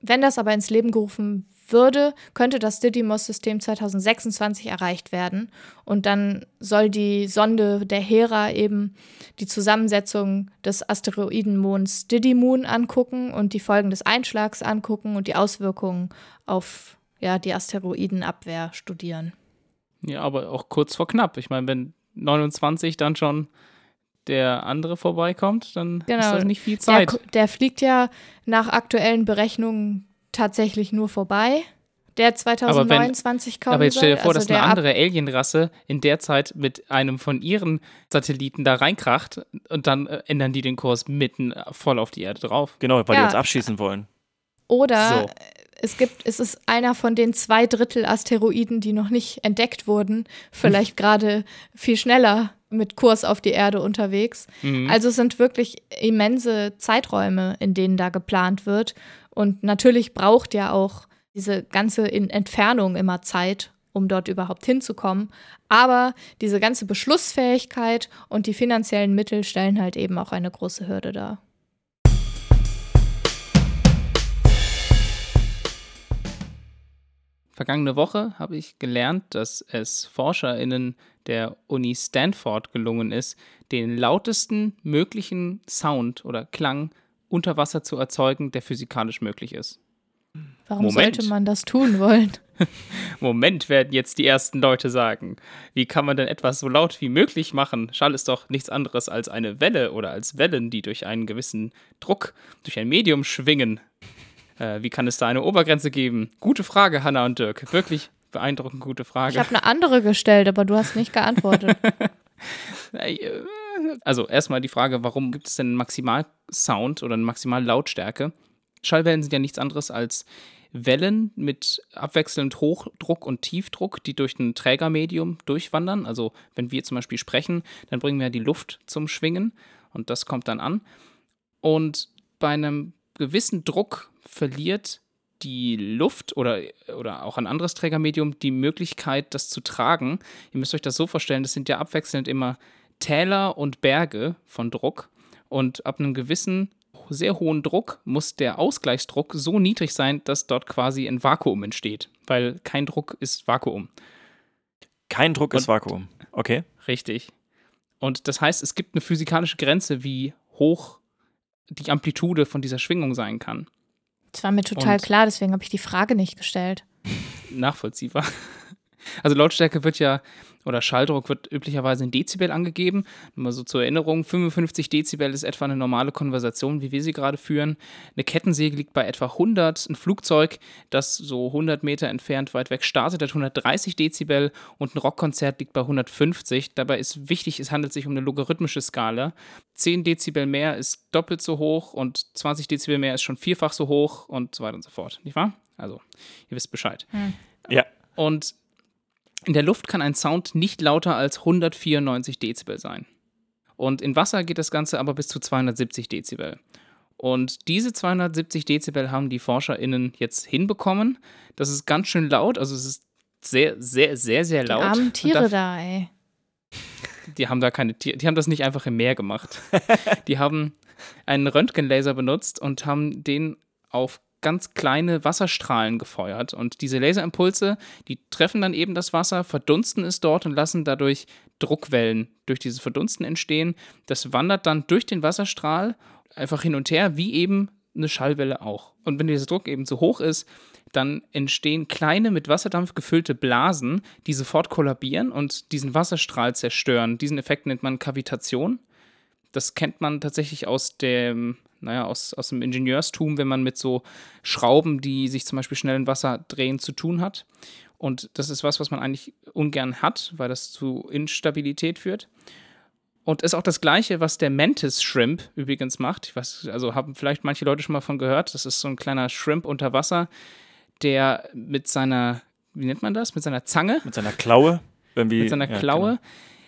Wenn das aber ins Leben gerufen würde, könnte das Didymos-System 2026 erreicht werden. Und dann soll die Sonde der Hera eben die Zusammensetzung des Asteroidenmonds Didymoon angucken und die Folgen des Einschlags angucken und die Auswirkungen auf ja, die Asteroidenabwehr studieren. Ja, aber auch kurz vor knapp. Ich meine, wenn 29 dann schon der andere vorbeikommt, dann Genau. ist das nicht viel Der, Zeit. der fliegt ja nach aktuellen Berechnungen tatsächlich nur vorbei. Der 2029 kommen Aber jetzt stell dir soll, vor, also dass eine andere Alienrasse in der Zeit mit einem von ihren Satelliten da reinkracht und dann äh, ändern die den Kurs mitten voll auf die Erde drauf. Genau, weil Ja. die uns abschießen wollen. Oder So. es gibt, es ist einer von den zwei Drittel Asteroiden, die noch nicht entdeckt wurden, vielleicht gerade viel schneller mit Kurs auf die Erde unterwegs. Mhm. Also es sind wirklich immense Zeiträume, in denen da geplant wird. Und natürlich braucht ja auch diese ganze in Entfernung immer Zeit, um dort überhaupt hinzukommen. Aber diese ganze Beschlussfähigkeit und die finanziellen Mittel stellen halt eben auch eine große Hürde dar. Vergangene Woche habe ich gelernt, dass es ForscherInnen der Uni Stanford gelungen ist, den lautesten möglichen Sound oder Klang unter Wasser zu erzeugen, der physikalisch möglich ist. Warum Moment. sollte man das tun wollen? Moment, werden jetzt die ersten Leute sagen. Wie kann man denn etwas so laut wie möglich machen? Schall ist doch nichts anderes als eine Welle oder als Wellen, die durch einen gewissen Druck, durch ein Medium schwingen. Äh, wie kann es da eine Obergrenze geben? Gute Frage, Hanna und Dirk. Wirklich beeindruckend gute Frage. Ich habe eine andere gestellt, aber du hast nicht geantwortet. Äh, Also erstmal die Frage, warum gibt es denn einen Maximalsound oder eine Maximallautstärke? Schallwellen sind ja nichts anderes als Wellen mit abwechselnd Hochdruck und Tiefdruck, die durch ein Trägermedium durchwandern. Also wenn wir zum Beispiel sprechen, dann bringen wir die Luft zum Schwingen und das kommt dann an. Und bei einem gewissen Druck verliert die Luft oder, oder auch ein anderes Trägermedium die Möglichkeit, das zu tragen. Ihr müsst euch das so vorstellen, das sind ja abwechselnd immer Täler und Berge von Druck. Und ab einem gewissen, sehr hohen Druck muss der Ausgleichsdruck so niedrig sein, dass dort quasi ein Vakuum entsteht. Weil kein Druck ist Vakuum. Kein Druck ist Und- Vakuum. Okay. Richtig. Und das heißt, es gibt eine physikalische Grenze, wie hoch die Amplitude von dieser Schwingung sein kann. Das war mir total Und- klar, deswegen habe ich die Frage nicht gestellt. nachvollziehbar. Also Lautstärke wird ja, oder Schalldruck wird üblicherweise in Dezibel angegeben. Nur mal so zur Erinnerung, 55 Dezibel ist etwa eine normale Konversation, wie wir sie gerade führen. Eine Kettensäge liegt bei etwa 100. Ein Flugzeug, das so 100 Meter entfernt weit weg startet, hat 130 Dezibel und ein Rockkonzert liegt bei 150. Dabei ist wichtig, es handelt sich um eine logarithmische Skala. 10 Dezibel mehr ist doppelt so hoch und 20 Dezibel mehr ist schon vierfach so hoch und so weiter und so fort. Nicht wahr? Also, ihr wisst Bescheid. Ja. Und in der Luft kann ein Sound nicht lauter als 194 Dezibel sein. Und in Wasser geht das Ganze aber bis zu 270 Dezibel. Und diese 270 Dezibel haben die ForscherInnen jetzt hinbekommen. Das ist ganz schön laut, also es ist sehr, sehr, sehr, sehr Die laut. armen Und Tiere da- da, ey. die haben da keine Tiere, die haben das nicht einfach im Meer gemacht. die haben einen Röntgenlaser benutzt und haben den auf ganz kleine Wasserstrahlen gefeuert. Und diese Laserimpulse, die treffen dann eben das Wasser, verdunsten es dort und lassen dadurch Druckwellen durch dieses Verdunsten entstehen. Das wandert dann durch den Wasserstrahl einfach hin und her, wie eben eine Schallwelle auch. Und wenn dieser Druck eben zu hoch ist, dann entstehen kleine mit Wasserdampf gefüllte Blasen, die sofort kollabieren und diesen Wasserstrahl zerstören. Diesen Effekt nennt man Kavitation. Das kennt man tatsächlich aus dem, naja, aus, aus dem Ingenieurstum, wenn man mit so Schrauben, die sich zum Beispiel schnell in Wasser drehen, zu tun hat. Und das ist was, was man eigentlich ungern hat, weil das zu Instabilität führt. Und ist auch das Gleiche, was der Mantis Shrimp übrigens macht. Ich weiß, also haben vielleicht manche Leute schon mal von gehört. Das ist so ein kleiner Shrimp unter Wasser, der mit seiner, wie nennt man das? Mit seiner Zange, Mit seiner Klaue. Irgendwie, mit seiner ja, Klaue, genau.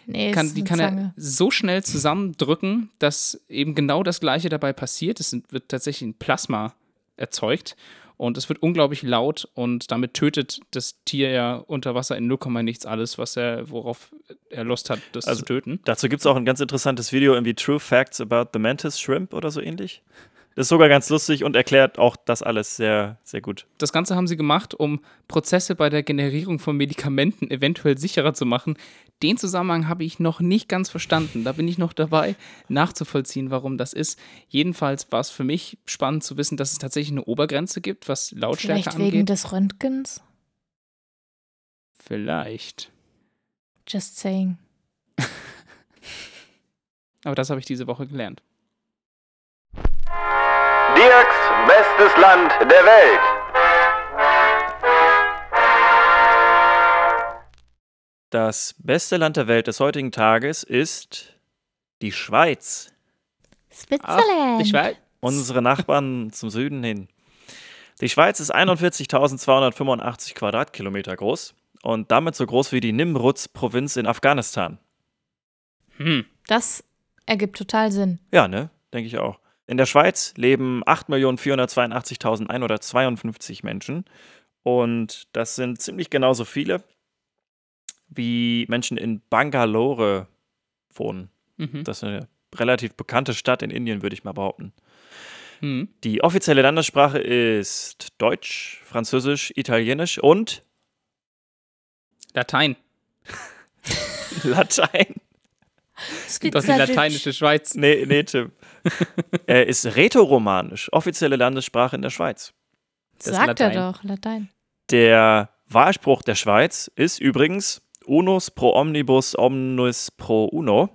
Nee, kann, die kann er Zange. so schnell zusammendrücken, dass eben genau das Gleiche dabei passiert. Es wird tatsächlich ein Plasma erzeugt und es wird unglaublich laut und damit tötet das Tier ja unter Wasser in 0, nichts alles, was er, worauf er Lust hat, das Also- zu töten. Dazu gibt es auch ein ganz interessantes Video, irgendwie True Facts about the Mantis Shrimp oder so ähnlich. Das ist sogar ganz lustig und erklärt auch das alles sehr, sehr gut. Das Ganze haben sie gemacht, um Prozesse bei der Generierung von Medikamenten eventuell sicherer zu machen. Den Zusammenhang habe ich noch nicht ganz verstanden. Da bin ich noch dabei, nachzuvollziehen, warum das ist. Jedenfalls war es für mich spannend zu wissen, dass es tatsächlich eine Obergrenze gibt, was Lautstärke Vielleicht wegen angeht. des Röntgens? Vielleicht. Just saying. Aber das habe ich diese Woche gelernt. Bestes Land der Welt. Das beste Land der Welt des heutigen Tages ist die Schweiz. Switzerland. ich weiß. Unsere Nachbarn zum Süden hin. Die Schweiz ist 41.285 Quadratkilometer groß und damit so groß wie die Nimruz-Provinz in Afghanistan. Hm. Das ergibt total Sinn. Ja, ne? Denke ich auch. In der Schweiz leben 8.482.152 Menschen und das sind ziemlich genauso viele, wie Menschen in Bangalore wohnen. Mhm. Das ist eine relativ bekannte Stadt in Indien, würde ich mal behaupten. Hm. Die offizielle Landessprache ist Deutsch, Französisch, Italienisch und Latein. Latein. Es gibt doch die lateinische Schweiz. Nee, nee, Tim. er ist Rätoromanisch, offizielle Landessprache in der Schweiz. Das Sagt er Latein. doch, Latein. Der Wahlspruch der Schweiz ist übrigens Unus pro omnibus omnis pro uno.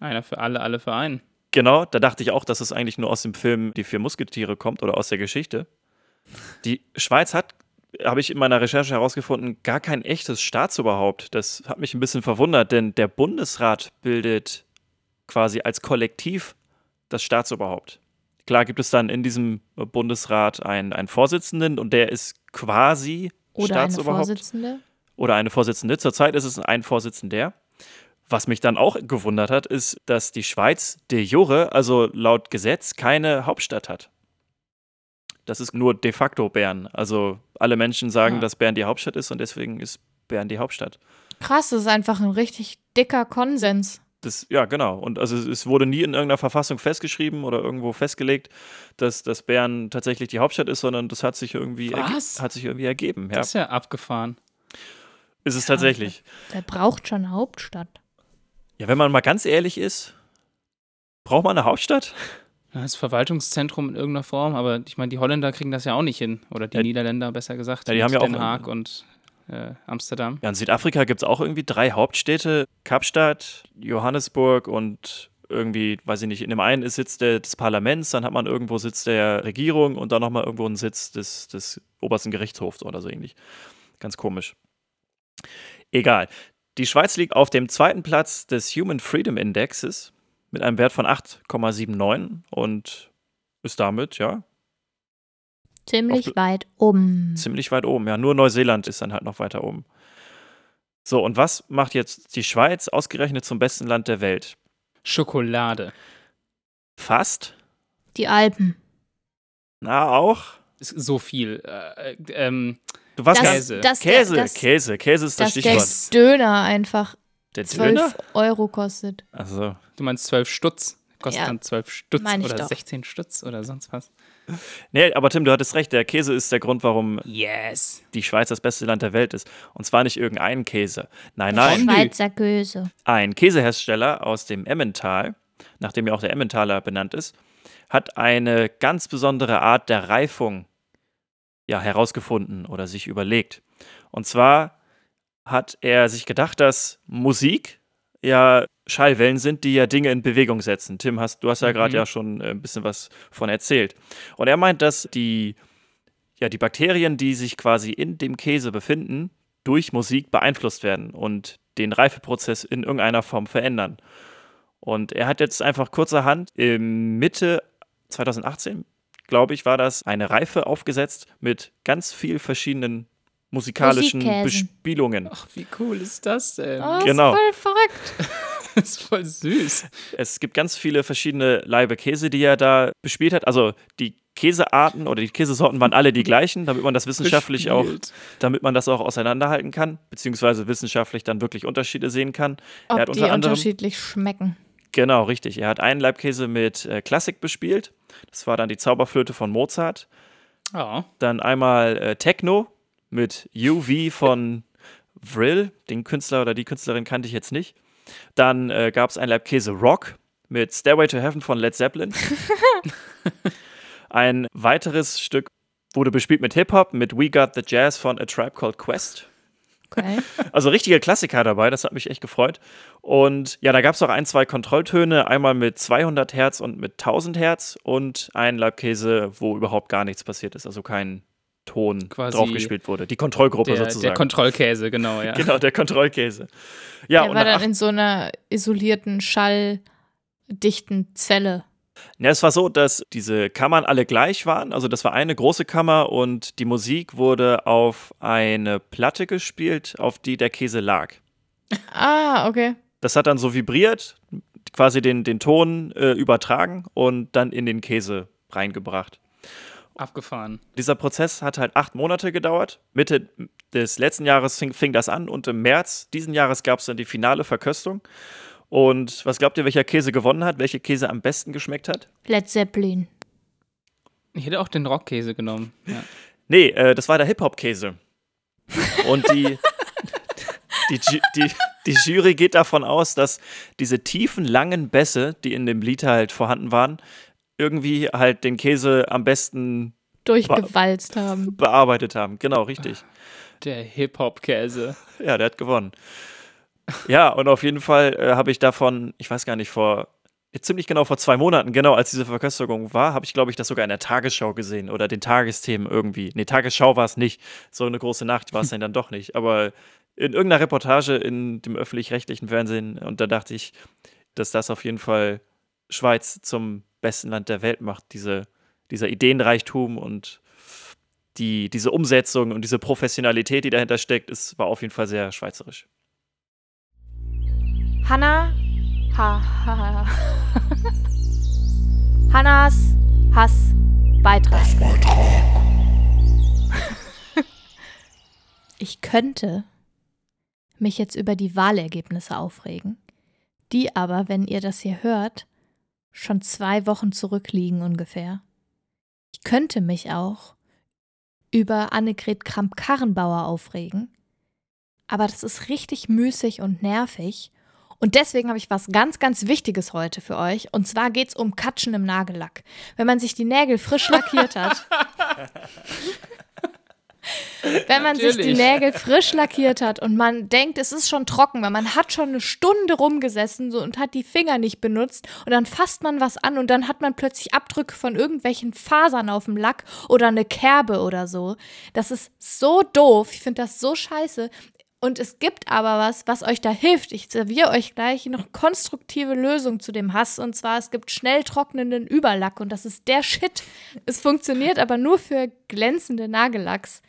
Einer für alle, alle für einen. Genau, da dachte ich auch, dass es eigentlich nur aus dem Film Die vier Musketiere kommt oder aus der Geschichte. Die Schweiz hat, habe ich in meiner Recherche herausgefunden, gar kein echtes Staatsoberhaupt. Das hat mich ein bisschen verwundert, denn der Bundesrat bildet quasi als Kollektiv das Staatsoberhaupt. Klar gibt es dann in diesem Bundesrat einen, einen Vorsitzenden und der ist quasi Oder eine Staatsoberhaupt Vorsitzende. oder eine Vorsitzende. Zurzeit ist es ein Vorsitzender. Was mich dann auch gewundert hat, ist, dass die Schweiz de jure, also laut Gesetz, keine Hauptstadt hat. Das ist nur de facto Bern. Also alle Menschen sagen, Ah. dass Bern die Hauptstadt ist und deswegen ist Bern die Hauptstadt. Krass, das ist einfach ein richtig dicker Konsens. Das, ja, genau. Und also es- wurde nie in irgendeiner Verfassung festgeschrieben oder irgendwo festgelegt, dass, dass Bern tatsächlich die Hauptstadt ist, sondern das hat sich irgendwie, erge- Was? hat sich irgendwie ergeben. Ja, Das ist ja abgefahren. ist es tatsächlich. Wer braucht schon eine Hauptstadt? Ja, wenn man mal ganz ehrlich ist, braucht man eine Hauptstadt? Das Verwaltungszentrum in irgendeiner Form, aber ich meine, die Holländer kriegen das ja auch nicht hin. Oder die Ja. Niederländer, besser gesagt. Ja, die haben ja auch- Den Haag und äh, Amsterdam. Ja, in Südafrika gibt es auch irgendwie drei Hauptstädte: Kapstadt, Johannesburg und irgendwie, weiß ich nicht, in dem einen ist Sitz der, des Parlaments, dann hat man irgendwo Sitz der Regierung und dann nochmal irgendwo einen Sitz des, des obersten Gerichtshofs oder so ähnlich. Ganz komisch. Egal. Die Schweiz liegt auf dem zweiten Platz des Human Freedom Indexes mit einem Wert von 8,79 und ist damit, ja, Ziemlich Auf- weit oben. ziemlich weit oben. Ja, nur Neuseeland ist dann halt noch weiter oben. So, und was macht jetzt die Schweiz ausgerechnet zum besten Land der Welt? Schokolade. Fast? Die Alpen. Na, auch? Ist so viel. Äh, äh, ähm, Du warst Das- Käse. das- Käse, das- Käse, Käse ist das Dass der Stichwort. Döner einfach Der 12 Döner? Euro kostet. Also, du meinst 12 Stutz. Kostet Ja, dann 12 Stutz meine ich oder doch. 16 Stutz oder sonst was. nee, aber Tim, du hattest recht, der Käse ist der Grund, warum Yes. die Schweiz das beste Land der Welt ist. Und zwar nicht irgendein Käse. Nein, Der nein. Schweizer Göse. ein Käsehersteller aus dem Emmental, nachdem ja auch der Emmentaler benannt ist, hat eine ganz besondere Art der Reifung ja, herausgefunden oder sich überlegt. Und zwar hat er sich gedacht, dass Musik ja Schallwellen sind, die ja Dinge in Bewegung setzen. Tim, hast, du hast ja gerade Mhm. ja schon äh, ein bisschen was von erzählt. Und er meint, dass die, ja, die Bakterien, die sich quasi in dem Käse befinden, durch Musik beeinflusst werden und den Reifeprozess in irgendeiner Form verändern. Und er hat jetzt einfach kurzerhand im Mitte 2018, glaube ich, war das, eine Reife aufgesetzt mit ganz viel verschiedenen musikalischen Musikkäsen. Bespielungen. Ach, wie cool ist das denn? Oh, Genau. ist voll verrückt. Das ist voll süß. Es gibt ganz viele verschiedene Laibe Käse, die er da bespielt hat. Also die Käsearten oder die Käsesorten waren alle die gleichen, damit man das wissenschaftlich auch, damit man das auch auseinanderhalten kann, beziehungsweise wissenschaftlich dann wirklich Unterschiede sehen kann. er hat Ob die unter anderem unterschiedlich schmecken. Genau, richtig. Er hat einen Leibkäse mit äh, Klassik bespielt. Das war dann die Zauberflöte von Mozart. Ja. Dann einmal äh, Techno mit UV von Vril. Den Künstler oder die Künstlerin kannte ich jetzt nicht. Dann äh, gab es einen Leibkäse Rock mit Stairway to Heaven von Led Zeppelin. Ein weiteres Stück wurde bespielt mit Hip-Hop, mit We Got the Jazz von A Tribe Called Quest. Okay. Also richtige Klassiker dabei, das hat mich echt gefreut. Und ja, da gab es auch ein, zwei Kontrolltöne, einmal mit 200 Hertz und mit 1000 Hertz und ein Leibkäse, wo überhaupt gar nichts passiert ist, also kein Ton Quasi draufgespielt wurde. Die Kontrollgruppe Der, sozusagen. der Kontrollkäse, genau, ja. Genau, der Kontrollkäse. Ja, Der und war dann in so einer isolierten, schalldichten Zelle. Ja, es war so, dass diese Kammern alle gleich waren. Also das war eine große Kammer und die Musik wurde auf eine Platte gespielt, auf die der Käse lag. Ah, okay. Das hat dann so vibriert, quasi den, den Ton äh, übertragen und dann in den Käse reingebracht. Abgefahren. Dieser Prozess hat halt acht Monate gedauert. Mitte des letzten Jahres fing, fing das an und im März diesen Jahres gab es dann die finale Verköstung. Und was glaubt ihr, welcher Käse gewonnen hat? Welcher Käse am besten geschmeckt hat? Led Zeppelin. Ich hätte auch den Rockkäse genommen. Ja. Nee, äh, das war der Hip-Hop-Käse. Und die, die, die, die Jury geht davon aus, dass diese tiefen, langen Bässe, die in dem Lied halt vorhanden waren, irgendwie halt den Käse am besten Durchgewalzt haben. bearbeitet haben. Genau, richtig. Der Hip-Hop-Käse. Ja, der hat gewonnen. Ja, und auf jeden Fall äh, habe ich davon, ich weiß gar nicht, vor ziemlich genau vor zwei Monaten, genau als diese Verköstigung war, habe ich, glaube ich, das sogar in der Tagesschau gesehen oder den Tagesthemen irgendwie. Nee, Tagesschau war es nicht. So eine große Nacht war es dann doch nicht. Aber in irgendeiner Reportage in dem öffentlich-rechtlichen Fernsehen und da dachte ich, dass das auf jeden Fall Schweiz zum besten Land der Welt macht. Diese, dieser Ideenreichtum und die, diese Umsetzung und diese Professionalität, die dahinter steckt, ist, war auf jeden Fall sehr schweizerisch. Hanna. Ha, ha, ha. Hannas Hass Beitrag. Ich könnte mich jetzt über die Wahlergebnisse aufregen, die aber, wenn ihr das hier hört, schon zwei Wochen zurückliegen ungefähr. Ich könnte mich auch über Annegret Kramp-Karrenbauer aufregen, aber das ist richtig müßig und nervig und deswegen habe ich was ganz, ganz Wichtiges heute für euch. Und zwar geht es um Katschen im Nagellack. Wenn man sich die Nägel frisch lackiert hat. Wenn man sich die Natürlich. Nägel frisch lackiert hat und man denkt, es ist schon trocken, weil man hat schon eine Stunde rumgesessen so, und hat die Finger nicht benutzt und dann fasst man was an und dann hat man plötzlich Abdrücke von irgendwelchen Fasern auf dem Lack oder eine Kerbe oder so. Das ist so doof. Ich finde das so scheiße. Und es gibt aber was, was euch da hilft. Ich serviere euch gleich noch konstruktive Lösung zu dem Hass. Und zwar, es gibt schnell trocknenden Überlack und das ist der Shit. Es funktioniert aber nur für glänzende Nagellacks.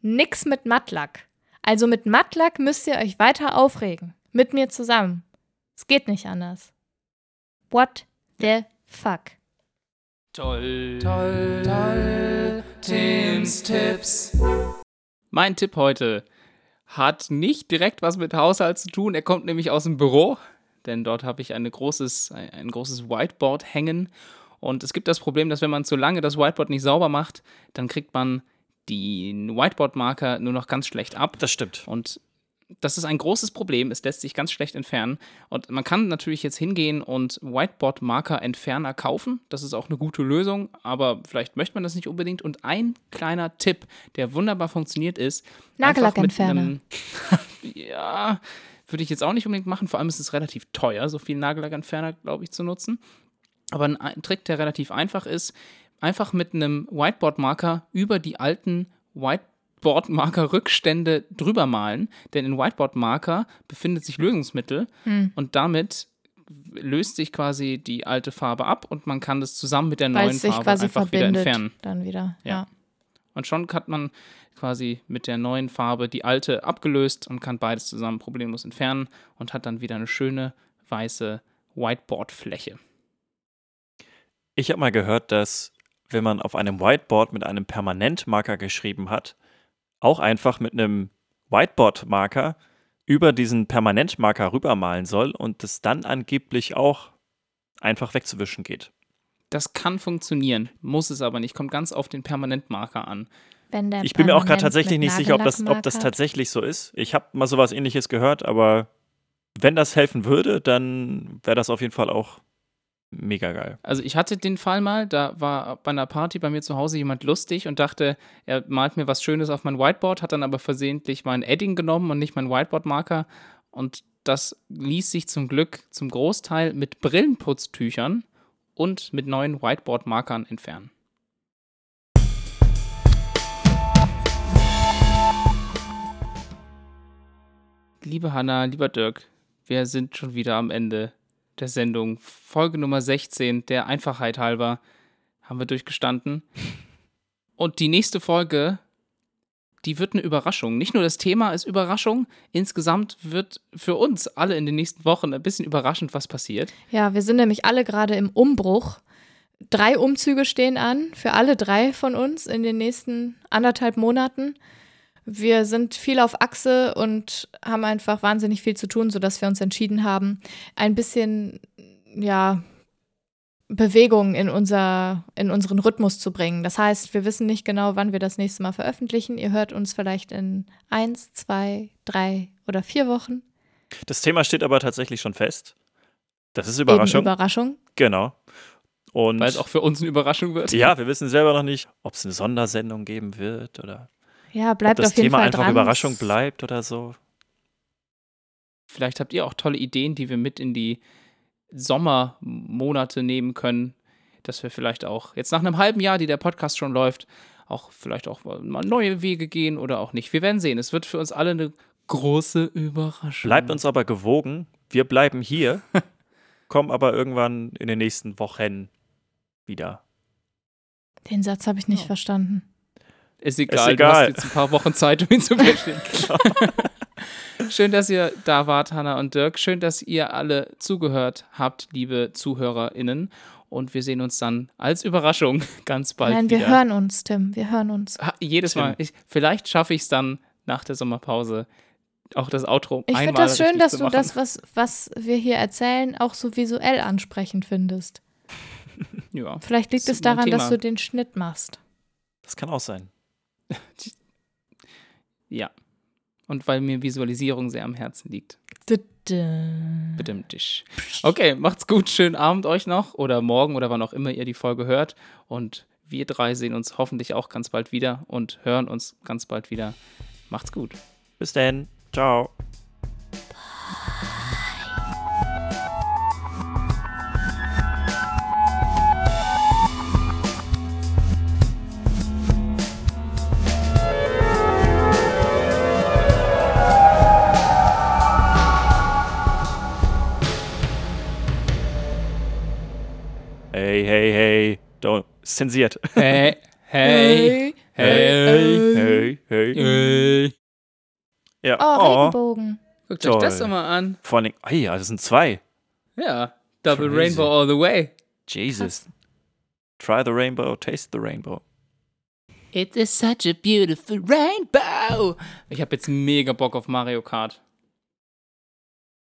Nix mit Mattlack. Also mit Mattlack müsst ihr euch weiter aufregen. Mit mir zusammen. Es geht nicht anders. What the fuck? Toll, toll, toll. Tims Tipps. Mein Tipp heute hat nicht direkt was mit Haushalt zu tun. Er kommt nämlich aus dem Büro, denn dort habe ich eine großes, ein, ein großes Whiteboard hängen. Und es gibt das Problem, dass wenn man zu lange das Whiteboard nicht sauber macht, dann kriegt man den Whiteboard-Marker nur noch ganz schlecht ab. Das stimmt. Und das ist ein großes Problem. Es lässt sich ganz schlecht entfernen. Und man kann natürlich jetzt hingehen und Whiteboard-Marker-Entferner kaufen. Das ist auch eine gute Lösung, aber vielleicht möchte man das nicht unbedingt. Und ein kleiner Tipp, der wunderbar funktioniert, ist. Nagellackentferner. ja, würde ich jetzt auch nicht unbedingt machen. Vor allem ist es relativ teuer, so viel Nagellackentferner, glaube ich, zu nutzen. Aber ein Trick, der relativ einfach ist, einfach mit einem Whiteboard-Marker über die alten Whiteboard-Marker-Rückstände drüber malen. Denn in Whiteboard-Marker befindet sich Lösungsmittel Hm. und damit löst sich quasi die alte Farbe ab und man kann das zusammen mit der Weil neuen Farbe quasi einfach wieder entfernen. Dann wieder. Ja. Ja. Und schon hat man quasi mit der neuen Farbe die alte abgelöst und kann beides zusammen problemlos entfernen und hat dann wieder eine schöne weiße Whiteboard-Fläche. Ich habe mal gehört, dass wenn man auf einem Whiteboard mit einem Permanentmarker geschrieben hat, auch einfach mit einem Whiteboard-Marker über diesen Permanentmarker rübermalen soll und es dann angeblich auch einfach wegzuwischen geht. Das kann funktionieren, muss es aber nicht. Kommt ganz auf den Permanentmarker an. Wenn der Ich bin mir auch gerade tatsächlich nicht sicher, ob das, ob das tatsächlich so ist. Ich habe mal sowas ähnliches gehört, aber wenn das helfen würde, dann wäre das auf jeden Fall auch Mega geil. Also ich hatte den Fall mal, da war bei einer Party bei mir zu Hause jemand lustig und dachte, er malt mir was Schönes auf mein Whiteboard, hat dann aber versehentlich mein Edding genommen und nicht mein Whiteboard-Marker. Und das ließ sich zum Glück zum Großteil mit Brillenputztüchern und mit neuen Whiteboard-Markern entfernen. Liebe Hanna, lieber Dirk, wir sind schon wieder am Ende der Sendung. Folge Nummer 16, der Einfachheit halber, haben wir durchgestanden. Und die nächste Folge, die wird eine Überraschung. Nicht nur das Thema ist Überraschung, insgesamt wird für uns alle in den nächsten Wochen ein bisschen überraschend, was passiert. Ja, wir sind nämlich alle gerade im Umbruch. Drei Umzüge stehen an für alle drei von uns in den nächsten anderthalb Monaten. Wir sind viel auf Achse und haben einfach wahnsinnig viel zu tun, sodass wir uns entschieden haben, ein bisschen, ja, Bewegung in, unser, in unseren Rhythmus zu bringen. Das heißt, wir wissen nicht genau, wann wir das nächste Mal veröffentlichen. Ihr hört uns vielleicht in eins, zwei, drei oder vier Wochen. Das Thema steht aber tatsächlich schon fest. Das ist Überraschung. Eben Überraschung. Genau. Und Weil es auch für uns eine Überraschung wird. ja, wir wissen selber noch nicht, ob es eine Sondersendung geben wird oder Ja, ob bleibt das auf jeden Thema Fall einfach dran. Überraschung bleibt oder so. Vielleicht habt ihr auch tolle Ideen, die wir mit in die Sommermonate nehmen können, dass wir vielleicht auch jetzt nach einem halben Jahr, die der Podcast schon läuft, auch vielleicht auch mal neue Wege gehen oder auch nicht. Wir werden sehen. Es wird für uns alle eine große Überraschung. Bleibt uns aber gewogen. Wir bleiben hier, kommen aber irgendwann in den nächsten Wochen wieder. Den Satz habe ich nicht Ja. verstanden. Ist egal, egal. du hast jetzt ein paar Wochen Zeit, um ihn zu verstehen. Schön, dass ihr da wart, Hanna und Dirk. Schön, dass ihr alle zugehört habt, liebe ZuhörerInnen. Und wir sehen uns dann als Überraschung ganz bald Nein, wieder. wir hören uns, Tim. Wir hören uns. Ha, jedes Tim. Mal. Ich, vielleicht schaffe ich es dann nach der Sommerpause auch das Outro Ich einmal finde das schön, dass du das, was, was wir hier erzählen, auch so visuell ansprechend findest. Ja. Vielleicht liegt es ist daran, dass du den Schnitt machst. Das kann auch sein. Ja. Und weil mir Visualisierung sehr am Herzen liegt. Bedimmt dich. Okay, macht's gut. Schönen Abend euch noch oder morgen oder wann auch immer ihr die Folge hört. Und wir drei sehen uns hoffentlich auch ganz bald wieder und hören uns ganz bald wieder. Macht's gut. Bis dann. Ciao. Hey, hey, hey. Don't. Zensiert. Hey, hey, hey, Hey, hey. hey. Ja. Oh, Regenbogen. Guckt euch das Toll. doch mal an. Vor allem, oh ja, das sind zwei. Ja, Double Crazy. Rainbow all the way. Jesus. Try the rainbow, taste the rainbow. It is such a beautiful rainbow. Ich habe jetzt mega Bock auf Mario Kart.